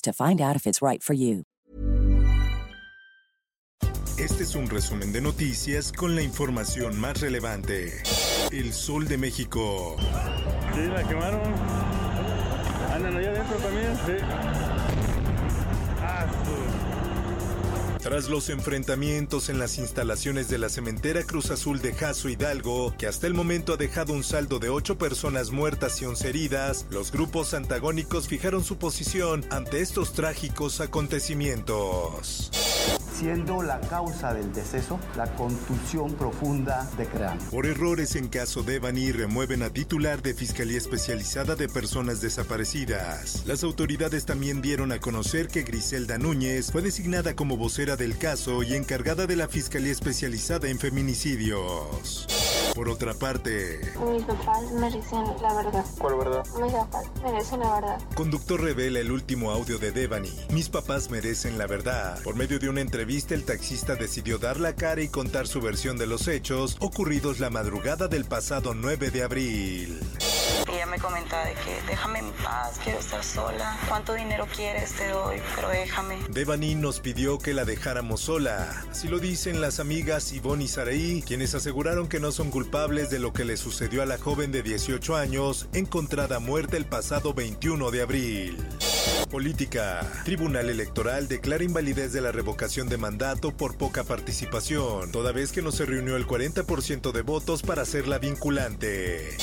to find out if it's right for you. Este es un resumen de noticias con la información más relevante. El Sol de México. Sí, la quemaron. Andan allá adentro también, sí. Tras los enfrentamientos en las instalaciones de la cementera Cruz Azul de Jaso Hidalgo, que hasta el momento ha dejado un saldo de ocho personas muertas y once heridas, los grupos antagónicos fijaron su posición ante estos trágicos acontecimientos. Siendo la causa del deceso la contusión profunda de cráneo. Por errores en caso de Bani remueven a titular de Fiscalía Especializada de Personas Desaparecidas. Las autoridades también dieron a conocer que Griselda Núñez fue designada como vocera del caso y encargada de la Fiscalía Especializada en Feminicidios. Por otra parte, Mis papás merecen la verdad. ¿Cuál verdad? Mis papás merecen la verdad. conductor revela el último audio de Devani. Mis papás merecen la verdad. Por medio de una entrevista, el taxista decidió dar la cara y contar su versión de los hechos ocurridos la madrugada del pasado 9 de abril. Ella me comentaba de que déjame en paz, quiero estar sola. ¿Cuánto dinero quieres? Te doy, pero déjame. Devani nos pidió que la dejáramos sola. Así lo dicen las amigas Ivonne y Saraí, quienes aseguraron que no son culpables de lo que le sucedió a la joven de 18 años, encontrada muerta el pasado 21 de abril. Política. Tribunal Electoral declara invalidez de la revocación de mandato por poca participación, toda vez que no se reunió el 40% de votos para hacerla vinculante.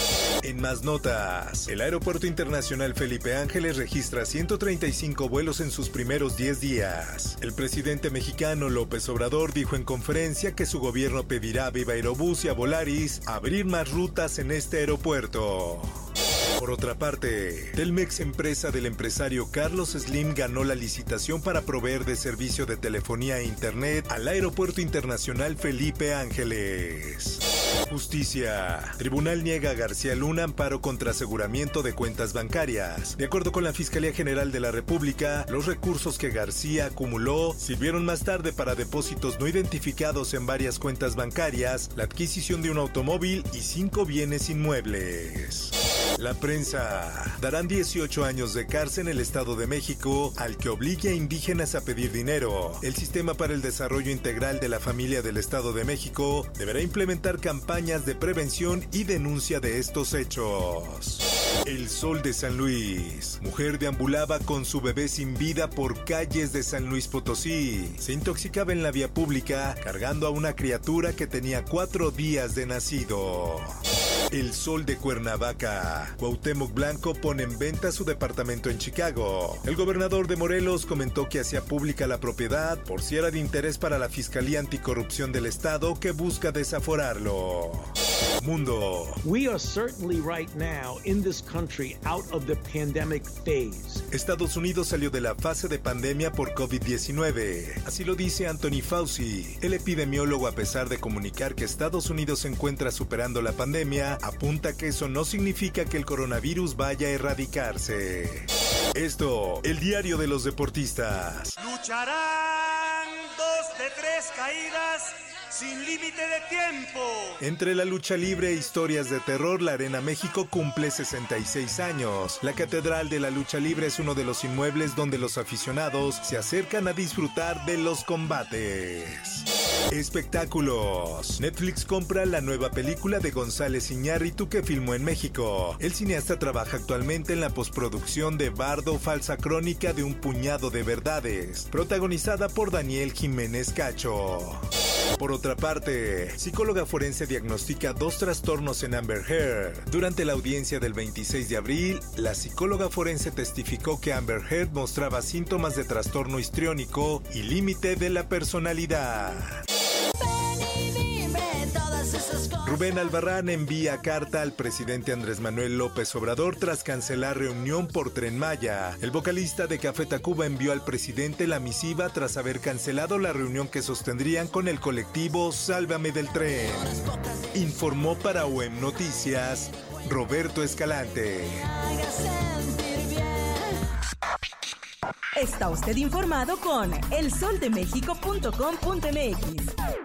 En más notas, el Aeropuerto Internacional Felipe Ángeles registra 135 vuelos en sus primeros 10 días. El presidente mexicano López Obrador dijo en conferencia que su gobierno pedirá a Viva Aerobús y a Volaris abrir más rutas en este aeropuerto. Por otra parte, Telmex, empresa del empresario Carlos Slim, ganó la licitación para proveer de servicio de telefonía e internet al Aeropuerto Internacional Felipe Ángeles. Justicia. Tribunal niega a García Luna amparo contra aseguramiento de cuentas bancarias. De acuerdo con la Fiscalía General de la República, los recursos que García acumuló sirvieron más tarde para depósitos no identificados en varias cuentas bancarias, la adquisición de un automóvil y cinco bienes inmuebles. La prensa. Darán 18 años de cárcel en el Estado de México al que obligue a indígenas a pedir dinero. El Sistema para el Desarrollo Integral de la Familia del Estado de México deberá implementar campañas de prevención y denuncia de estos hechos. El Sol de San Luis. Mujer deambulaba con su bebé sin vida por calles de San Luis Potosí. Se intoxicaba en la vía pública cargando a una criatura que tenía cuatro días de nacido. El Sol de Cuernavaca. Cuauhtémoc Blanco pone en venta su departamento en Chicago. El gobernador de Morelos comentó que hacía pública la propiedad por si era de interés para la Fiscalía Anticorrupción del Estado que busca desaforarlo. Mundo. We are certainly right now in this country out of the pandemic phase. Estados Unidos salió de la fase de pandemia por COVID-19. Así lo dice Anthony Fauci. El epidemiólogo, a pesar de comunicar que Estados Unidos se encuentra superando la pandemia, apunta que eso no significa que el coronavirus vaya a erradicarse. Esto, el diario de los deportistas. Lucharán dos de tres caídas sin límite de tiempo. Entre la lucha libre e historias de terror, la Arena México cumple 66 años. La Catedral de la Lucha Libre es uno de los inmuebles donde los aficionados se acercan a disfrutar de los combates. Espectáculos. Netflix compra la nueva película de González Iñárritu que filmó en México. El cineasta trabaja actualmente en la postproducción de Bardo, falsa crónica de un puñado de verdades, protagonizada por Daniel Jiménez Cacho. Por otra parte, psicóloga forense diagnostica dos trastornos en Amber Heard. Durante la audiencia del 26 de abril, la psicóloga forense testificó que Amber Heard mostraba síntomas de trastorno histriónico y límite de la personalidad. Rubén Albarrán envía carta al presidente Andrés Manuel López Obrador tras cancelar reunión por Tren Maya. El vocalista de Café Tacuba envió al presidente la misiva tras haber cancelado la reunión que sostendrían con el colectivo Sálvame del Tren. Informó para OEM Noticias Roberto Escalante. Está usted informado con elsoldemexico.com.mx.